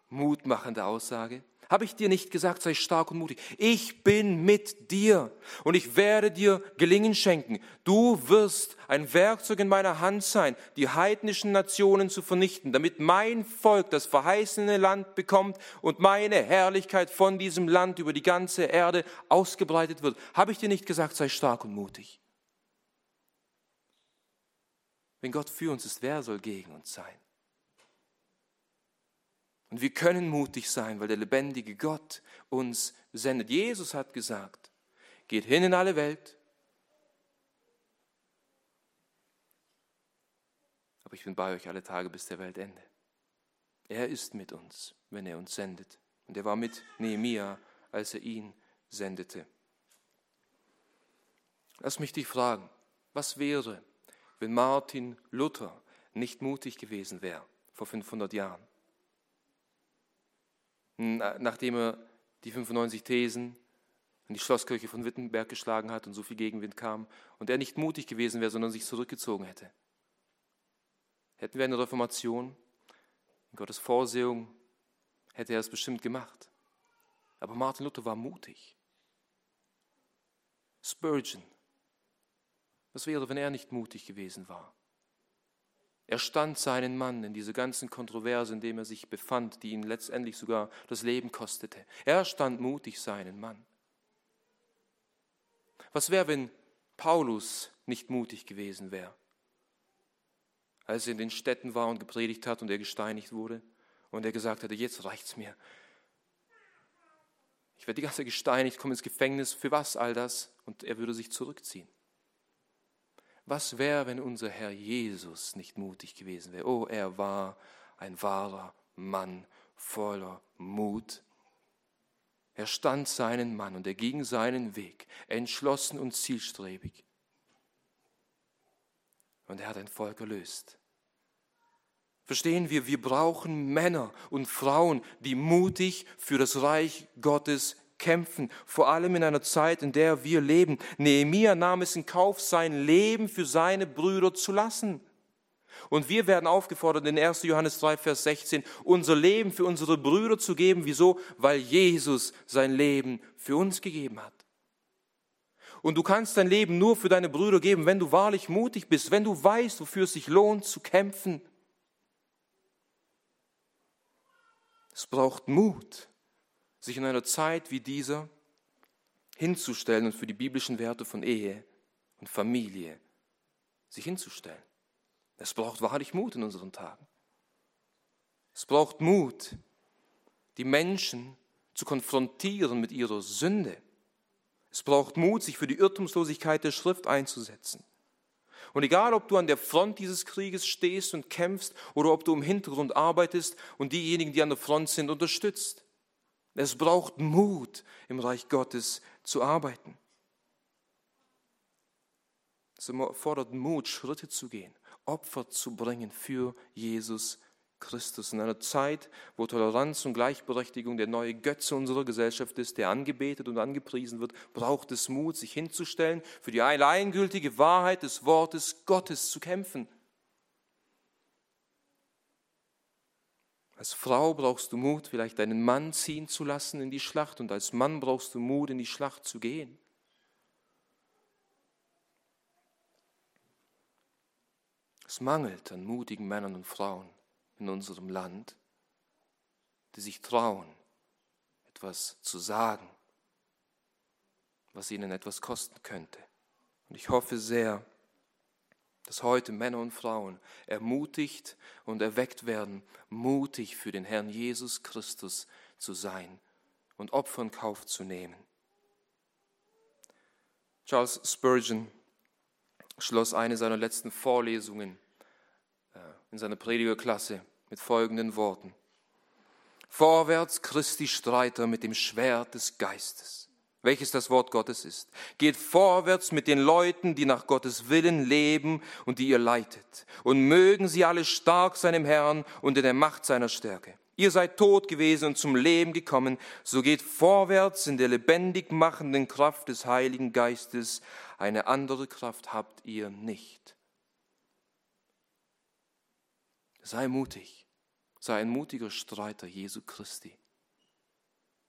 mutmachende Aussage. Habe ich dir nicht gesagt, sei stark und mutig? Ich bin mit dir und ich werde dir Gelingen schenken. Du wirst ein Werkzeug in meiner Hand sein, die heidnischen Nationen zu vernichten, damit mein Volk das verheißene Land bekommt und meine Herrlichkeit von diesem Land über die ganze Erde ausgebreitet wird. Habe ich dir nicht gesagt, sei stark und mutig? Wenn Gott für uns ist, wer soll gegen uns sein? Und wir können mutig sein, weil der lebendige Gott uns sendet. Jesus hat gesagt, geht hin in alle Welt. Aber ich bin bei euch alle Tage bis der Weltende. Er ist mit uns, wenn er uns sendet. Und er war mit Nehemia, als er ihn sendete. Lass mich dich fragen, was wäre, wenn Martin Luther nicht mutig gewesen wäre vor 500 Jahren? Nachdem er die 95 Thesen in die Schlosskirche von Wittenberg geschlagen hat und so viel Gegenwind kam und er nicht mutig gewesen wäre, sondern sich zurückgezogen hätte. Hätten wir eine Reformation, in Gottes Vorsehung hätte er es bestimmt gemacht. Aber Martin Luther war mutig. Spurgeon, was wäre, wenn er nicht mutig gewesen war? Er stand seinen Mann in diese ganzen Kontroverse, in dem er sich befand, die ihn letztendlich sogar das Leben kostete. Er stand mutig seinen Mann. Was wäre, wenn Paulus nicht mutig gewesen wäre? Als er in den Städten war und gepredigt hat und er gesteinigt wurde und er gesagt hatte, jetzt reicht's mir. Ich werde die ganze Zeit gesteinigt, komme ins Gefängnis. Für was all das? Und er würde sich zurückziehen. Was wäre, wenn unser Herr Jesus nicht mutig gewesen wäre? Oh, er war ein wahrer Mann voller Mut er stand seinen Mann und er ging seinen Weg, entschlossen und zielstrebig. Und er hat ein Volk erlöst. Verstehen wir, wir brauchen Männer und Frauen, die mutig für das Reich Gottes kämpfen, vor allem in einer Zeit, in der wir leben. Nehemiah nahm es in Kauf, sein Leben für seine Brüder zu lassen. Und wir werden aufgefordert, in 1. Johannes 3, Vers 16, unser Leben für unsere Brüder zu geben. Wieso? Weil Jesus sein Leben für uns gegeben hat. Und du kannst dein Leben nur für deine Brüder geben, wenn du wahrlich mutig bist, wenn du weißt, wofür es sich lohnt zu kämpfen. Es braucht Mut, sich in einer Zeit wie dieser hinzustellen und für die biblischen Werte von Ehe und Familie sich hinzustellen. Es braucht wahrlich Mut in unseren Tagen. Es braucht Mut, die Menschen zu konfrontieren mit ihrer Sünde. Es braucht Mut, sich für die Irrtumslosigkeit der Schrift einzusetzen. Und egal, ob du an der Front dieses Krieges stehst und kämpfst oder ob du im Hintergrund arbeitest und diejenigen, die an der Front sind, unterstützt. Es braucht Mut, im Reich Gottes zu arbeiten. Es erfordert Mut, Schritte zu gehen, Opfer zu bringen für Jesus Christus. In einer Zeit, wo Toleranz und Gleichberechtigung der neue Götze unserer Gesellschaft ist, der angebetet und angepriesen wird, braucht es Mut, sich hinzustellen, für die alleingültige Wahrheit des Wortes Gottes zu kämpfen. Als Frau brauchst du Mut, vielleicht deinen Mann ziehen zu lassen in die Schlacht und als Mann brauchst du Mut, in die Schlacht zu gehen. Es mangelt an mutigen Männern und Frauen in unserem Land, die sich trauen, etwas zu sagen, was ihnen etwas kosten könnte. Und ich hoffe sehr, dass heute Männer und Frauen ermutigt und erweckt werden, mutig für den Herrn Jesus Christus zu sein und Opfer in Kauf zu nehmen. Charles Spurgeon schloss eine seiner letzten Vorlesungen äh, in seiner Predigerklasse mit folgenden Worten. Vorwärts Christi Streiter mit dem Schwert des Geistes, welches das Wort Gottes ist. Geht vorwärts mit den Leuten, die nach Gottes Willen leben und die ihr leitet. Und mögen sie alle stark sein im Herrn und in der Macht seiner Stärke. Ihr seid tot gewesen und zum Leben gekommen, so geht vorwärts in der lebendig machenden Kraft des Heiligen Geistes. Eine andere Kraft habt ihr nicht. Sei mutig, sei ein mutiger Streiter Jesu Christi.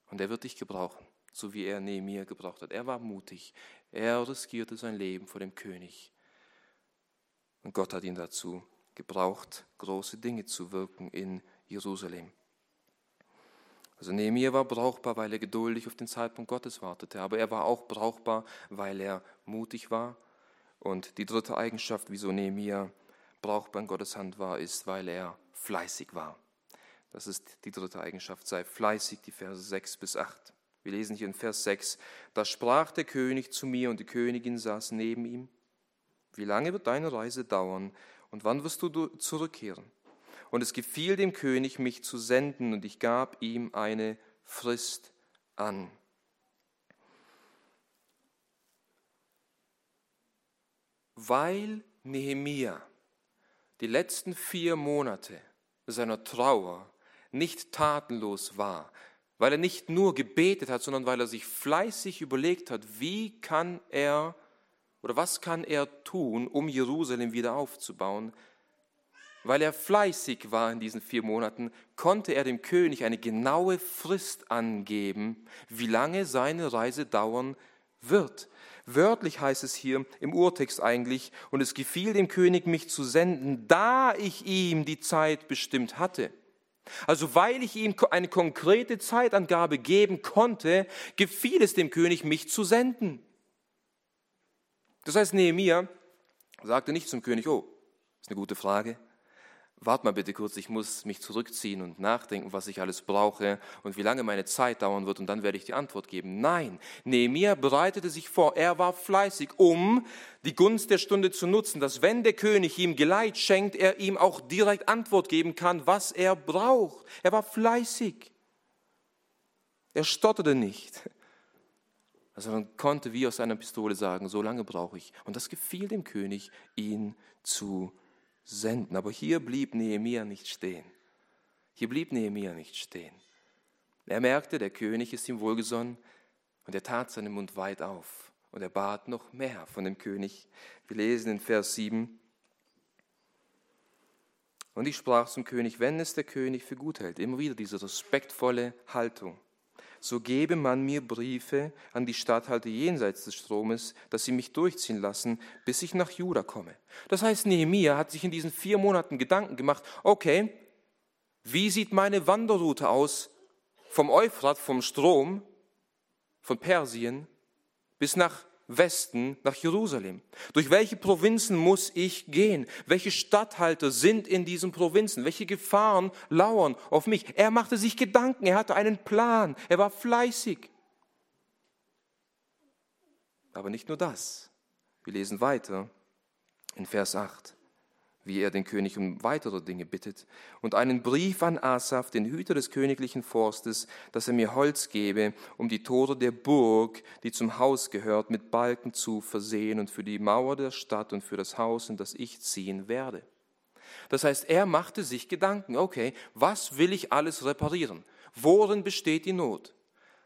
Und er wird dich gebrauchen, so wie er Nehemiah gebraucht hat. Er war mutig, er riskierte sein Leben vor dem König. Und Gott hat ihn dazu gebraucht, große Dinge zu wirken in Jerusalem. Also Nehemiah war brauchbar, weil er geduldig auf den Zeitpunkt Gottes wartete, aber er war auch brauchbar, weil er mutig war. Und die dritte Eigenschaft, wieso Nehemiah brauchbar in Gottes Hand war, ist, weil er fleißig war. Das ist die dritte Eigenschaft, sei fleißig, die Verse 6 bis 8. Wir lesen hier in Vers 6, da sprach der König zu mir und die Königin saß neben ihm. Wie lange wird deine Reise dauern und wann wirst du zurückkehren? Und es gefiel dem König, mich zu senden, und ich gab ihm eine Frist an. weil Nehemia die letzten vier Monate seiner Trauer nicht tatenlos war, weil er nicht nur gebetet hat, sondern weil er sich fleißig überlegt hat, wie kann er oder was kann er tun, um Jerusalem wieder aufzubauen, weil er fleißig war in diesen vier Monaten, konnte er dem König eine genaue Frist angeben, wie lange seine Reise dauern wird. Wörtlich heißt es hier im Urtext eigentlich, und es gefiel dem König, mich zu senden, da ich ihm die Zeit bestimmt hatte. Also weil ich ihm eine konkrete Zeitangabe geben konnte, gefiel es dem König, mich zu senden. Das heißt, Nehemiah sagte nicht zum König, oh, ist eine gute Frage, warte mal bitte kurz, ich muss mich zurückziehen und nachdenken, was ich alles brauche und wie lange meine Zeit dauern wird und dann werde ich die Antwort geben. Nein, Nehemiah bereitete sich vor, er war fleißig, um die Gunst der Stunde zu nutzen, dass wenn der König ihm Geleit schenkt, er ihm auch direkt Antwort geben kann, was er braucht. Er war fleißig. Er stotterte nicht. Also man konnte wie aus einer Pistole sagen, so lange brauche ich. Und das gefiel dem König, ihn zu senden. Aber hier blieb Nehemia nicht stehen. Hier blieb Nehemia nicht stehen. Er merkte, der König ist ihm wohlgesonnen und er tat seinen Mund weit auf und er bat noch mehr von dem König. Wir lesen in Vers 7. Und ich sprach zum König, wenn es der König für gut hält, immer wieder diese respektvolle Haltung so gebe man mir Briefe an die Statthalter jenseits des Stromes, dass sie mich durchziehen lassen, bis ich nach Juda komme. Das heißt, Nehemia hat sich in diesen vier Monaten Gedanken gemacht, okay, wie sieht meine Wanderroute aus vom Euphrat, vom Strom, von Persien bis nach Westen nach Jerusalem. Durch welche Provinzen muss ich gehen? Welche Statthalter sind in diesen Provinzen? Welche Gefahren lauern auf mich? Er machte sich Gedanken, er hatte einen Plan, er war fleißig. Aber nicht nur das. Wir lesen weiter in Vers 8 wie er den König um weitere Dinge bittet, und einen Brief an Asaph, den Hüter des königlichen Forstes, dass er mir Holz gebe, um die Tore der Burg, die zum Haus gehört, mit Balken zu versehen und für die Mauer der Stadt und für das Haus, in das ich ziehen werde. Das heißt, er machte sich Gedanken, okay, was will ich alles reparieren? Worin besteht die Not?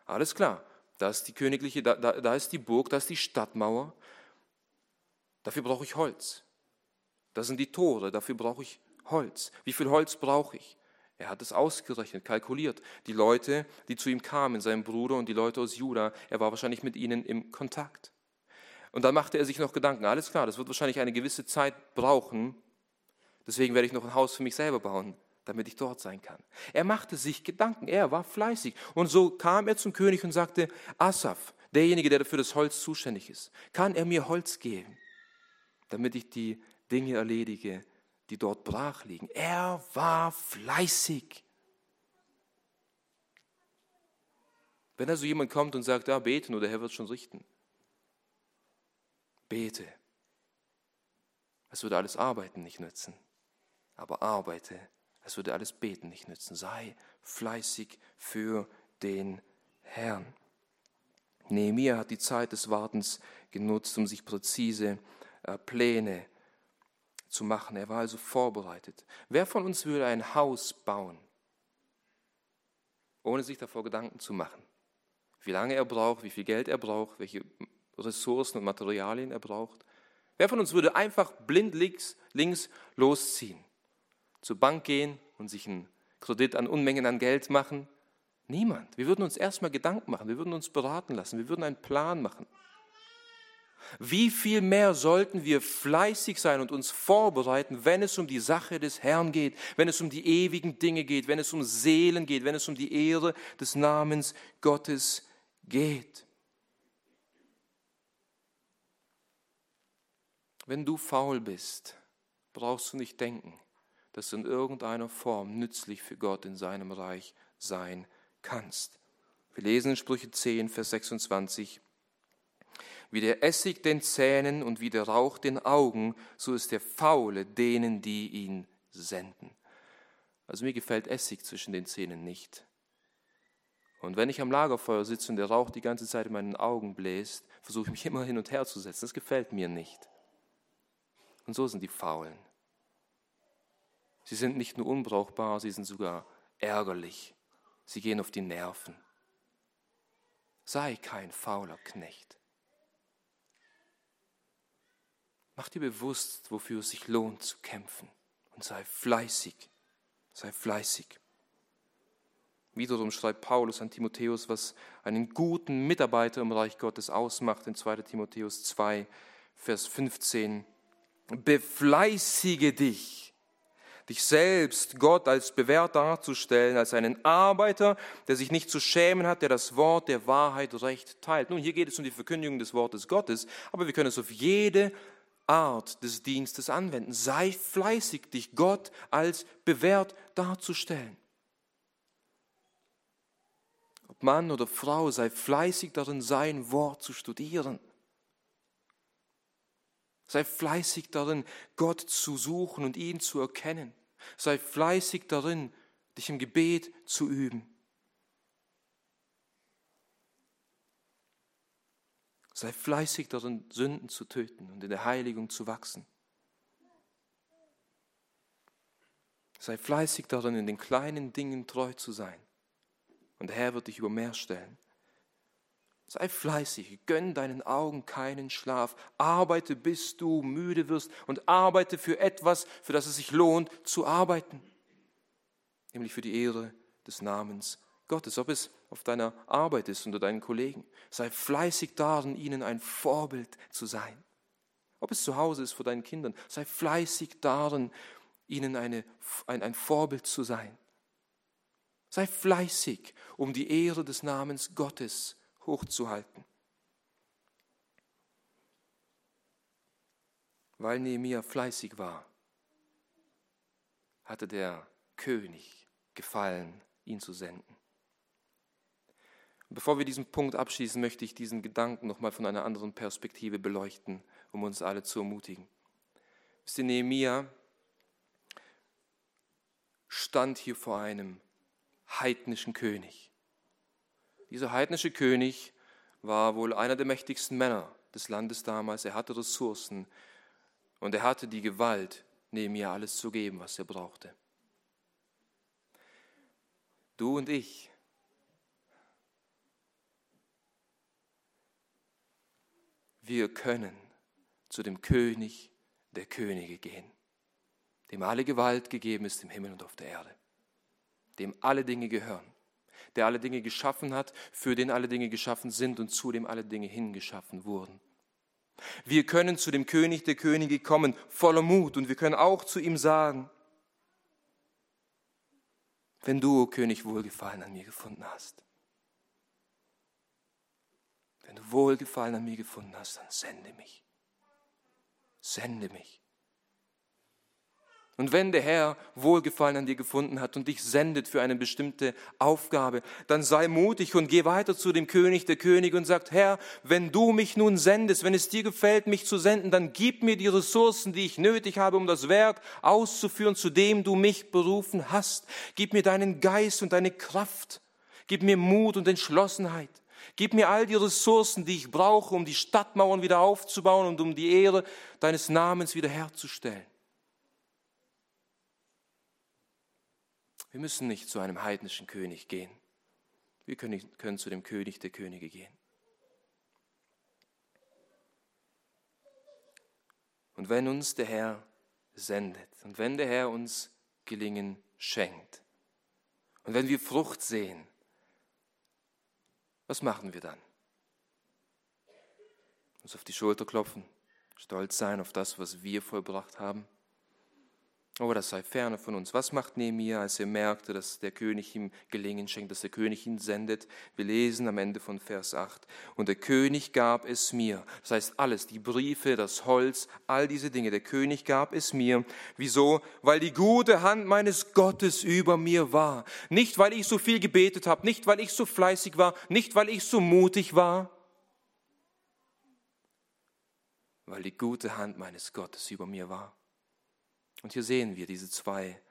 Alles klar, da ist die königliche, da, da, da ist die Burg, da ist die Stadtmauer. Dafür brauche ich Holz. Das sind die Tore, dafür brauche ich Holz. Wie viel Holz brauche ich? Er hat es ausgerechnet, kalkuliert. Die Leute, die zu ihm kamen, sein Bruder und die Leute aus Juda, er war wahrscheinlich mit ihnen im Kontakt. Und dann machte er sich noch Gedanken, alles klar, das wird wahrscheinlich eine gewisse Zeit brauchen, deswegen werde ich noch ein Haus für mich selber bauen, damit ich dort sein kann. Er machte sich Gedanken, er war fleißig. Und so kam er zum König und sagte, Asaf, derjenige, der für das Holz zuständig ist, kann er mir Holz geben, damit ich die Dinge erledige, die dort brach liegen. Er war fleißig. Wenn also jemand kommt und sagt, ja, bete nur, der Herr wird schon richten. Bete. Es würde alles Arbeiten nicht nützen. Aber arbeite, es würde alles Beten nicht nützen. Sei fleißig für den Herrn. Nehemiah hat die Zeit des Wartens genutzt, um sich präzise äh, Pläne zu machen. Er war also vorbereitet. Wer von uns würde ein Haus bauen, ohne sich davor Gedanken zu machen? Wie lange er braucht, wie viel Geld er braucht, welche Ressourcen und Materialien er braucht? Wer von uns würde einfach blind links, links losziehen, zur Bank gehen und sich einen Kredit an Unmengen an Geld machen? Niemand. Wir würden uns erstmal Gedanken machen, wir würden uns beraten lassen, wir würden einen Plan machen. Wie viel mehr sollten wir fleißig sein und uns vorbereiten, wenn es um die Sache des Herrn geht, wenn es um die ewigen Dinge geht, wenn es um Seelen geht, wenn es um die Ehre des Namens Gottes geht. Wenn du faul bist, brauchst du nicht denken, dass du in irgendeiner Form nützlich für Gott in seinem Reich sein kannst. Wir lesen in Sprüche 10, Vers 26 wie der Essig den Zähnen und wie der Rauch den Augen, so ist der Faule denen, die ihn senden. Also mir gefällt Essig zwischen den Zähnen nicht. Und wenn ich am Lagerfeuer sitze und der Rauch die ganze Zeit in meinen Augen bläst, versuche ich mich immer hin und her zu setzen. Das gefällt mir nicht. Und so sind die Faulen. Sie sind nicht nur unbrauchbar, sie sind sogar ärgerlich. Sie gehen auf die Nerven. Sei kein fauler Knecht. Mach dir bewusst, wofür es sich lohnt zu kämpfen und sei fleißig, sei fleißig. Wiederum schreibt Paulus an Timotheus, was einen guten Mitarbeiter im Reich Gottes ausmacht, in 2 Timotheus 2, Vers 15. Befleißige dich, dich selbst Gott als bewährt darzustellen, als einen Arbeiter, der sich nicht zu schämen hat, der das Wort der Wahrheit recht teilt. Nun, hier geht es um die Verkündigung des Wortes Gottes, aber wir können es auf jede Art des Dienstes anwenden. Sei fleißig, dich Gott als bewährt darzustellen. Ob Mann oder Frau, sei fleißig darin, sein Wort zu studieren. Sei fleißig darin, Gott zu suchen und ihn zu erkennen. Sei fleißig darin, dich im Gebet zu üben. Sei fleißig darin, Sünden zu töten und in der Heiligung zu wachsen. Sei fleißig darin, in den kleinen Dingen treu zu sein. Und der Herr wird dich über mehr stellen. Sei fleißig, gönn deinen Augen keinen Schlaf, arbeite, bis du müde wirst und arbeite für etwas, für das es sich lohnt zu arbeiten, nämlich für die Ehre des Namens Gottes, ob es auf deiner Arbeit ist unter deinen Kollegen. Sei fleißig darin, ihnen ein Vorbild zu sein. Ob es zu Hause ist vor deinen Kindern, sei fleißig darin, ihnen eine, ein, ein Vorbild zu sein. Sei fleißig, um die Ehre des Namens Gottes hochzuhalten. Weil Nehemia fleißig war, hatte der König gefallen, ihn zu senden. Bevor wir diesen Punkt abschließen, möchte ich diesen Gedanken nochmal von einer anderen Perspektive beleuchten, um uns alle zu ermutigen. Wisst Nehemia stand hier vor einem heidnischen König. Dieser heidnische König war wohl einer der mächtigsten Männer des Landes damals. Er hatte Ressourcen und er hatte die Gewalt, Nehemia alles zu geben, was er brauchte. Du und ich wir können zu dem König der Könige gehen, dem alle Gewalt gegeben ist im Himmel und auf der Erde, dem alle Dinge gehören, der alle Dinge geschaffen hat, für den alle Dinge geschaffen sind und zu dem alle Dinge hingeschaffen wurden. Wir können zu dem König der Könige kommen, voller Mut, und wir können auch zu ihm sagen, wenn du, o König, Wohlgefallen an mir gefunden hast, wenn du Wohlgefallen an mir gefunden hast, dann sende mich. Sende mich. Und wenn der Herr Wohlgefallen an dir gefunden hat und dich sendet für eine bestimmte Aufgabe, dann sei mutig und geh weiter zu dem König der Könige und sag, Herr, wenn du mich nun sendest, wenn es dir gefällt, mich zu senden, dann gib mir die Ressourcen, die ich nötig habe, um das Werk auszuführen, zu dem du mich berufen hast. Gib mir deinen Geist und deine Kraft. Gib mir Mut und Entschlossenheit. Gib mir all die Ressourcen, die ich brauche, um die Stadtmauern wieder aufzubauen und um die Ehre deines Namens wiederherzustellen. Wir müssen nicht zu einem heidnischen König gehen. Wir können, können zu dem König der Könige gehen. Und wenn uns der Herr sendet und wenn der Herr uns Gelingen schenkt und wenn wir Frucht sehen, was machen wir dann? Uns auf die Schulter klopfen, stolz sein auf das, was wir vollbracht haben? Aber das sei ferne von uns. Was macht Nehemiah, als er merkte, dass der König ihm Gelingen schenkt, dass der König ihn sendet? Wir lesen am Ende von Vers 8. Und der König gab es mir. Das heißt alles, die Briefe, das Holz, all diese Dinge. Der König gab es mir. Wieso? Weil die gute Hand meines Gottes über mir war. Nicht, weil ich so viel gebetet habe, nicht, weil ich so fleißig war, nicht, weil ich so mutig war. Weil die gute Hand meines Gottes über mir war. Und hier sehen wir diese zwei,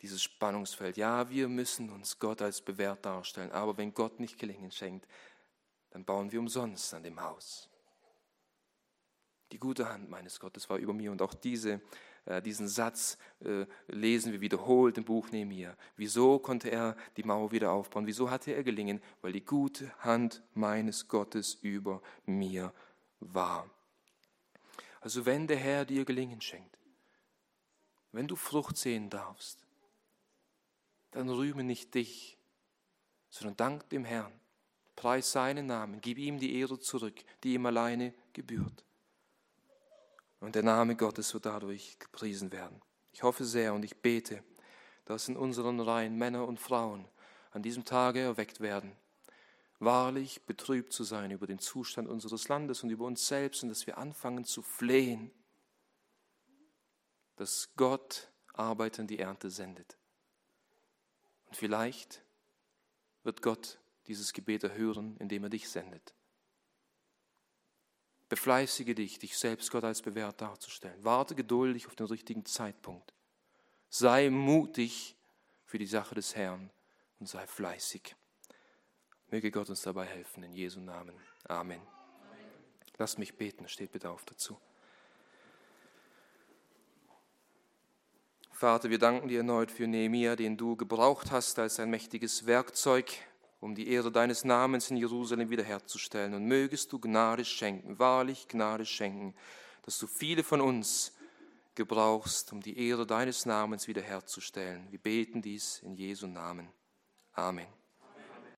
dieses Spannungsfeld. Ja, wir müssen uns Gott als bewährt darstellen, aber wenn Gott nicht Gelingen schenkt, dann bauen wir umsonst an dem Haus. Die gute Hand meines Gottes war über mir. Und auch diese, äh, diesen Satz äh, lesen wir wiederholt im Buch Nehemiah. Wieso konnte er die Mauer wieder aufbauen? Wieso hatte er gelingen? Weil die gute Hand meines Gottes über mir war. Also wenn der Herr dir Gelingen schenkt, wenn du Frucht sehen darfst, dann rühme nicht dich, sondern dank dem Herrn, preis seinen Namen, gib ihm die Ehre zurück, die ihm alleine gebührt. Und der Name Gottes wird dadurch gepriesen werden. Ich hoffe sehr und ich bete, dass in unseren Reihen Männer und Frauen an diesem Tage erweckt werden, wahrlich betrübt zu sein über den Zustand unseres Landes und über uns selbst und dass wir anfangen zu flehen, dass Gott Arbeiter in die Ernte sendet. Und vielleicht wird Gott dieses Gebet erhören, indem er dich sendet. Befleißige dich, dich selbst Gott als bewährt darzustellen. Warte geduldig auf den richtigen Zeitpunkt. Sei mutig für die Sache des Herrn und sei fleißig. Möge Gott uns dabei helfen, in Jesu Namen. Amen. Lass mich beten, steht bitte auf dazu. Vater, wir danken dir erneut für Nehemiah, den du gebraucht hast als ein mächtiges Werkzeug, um die Ehre deines Namens in Jerusalem wiederherzustellen. Und mögest du Gnade schenken, wahrlich Gnade schenken, dass du viele von uns gebrauchst, um die Ehre deines Namens wiederherzustellen. Wir beten dies in Jesu Namen. Amen.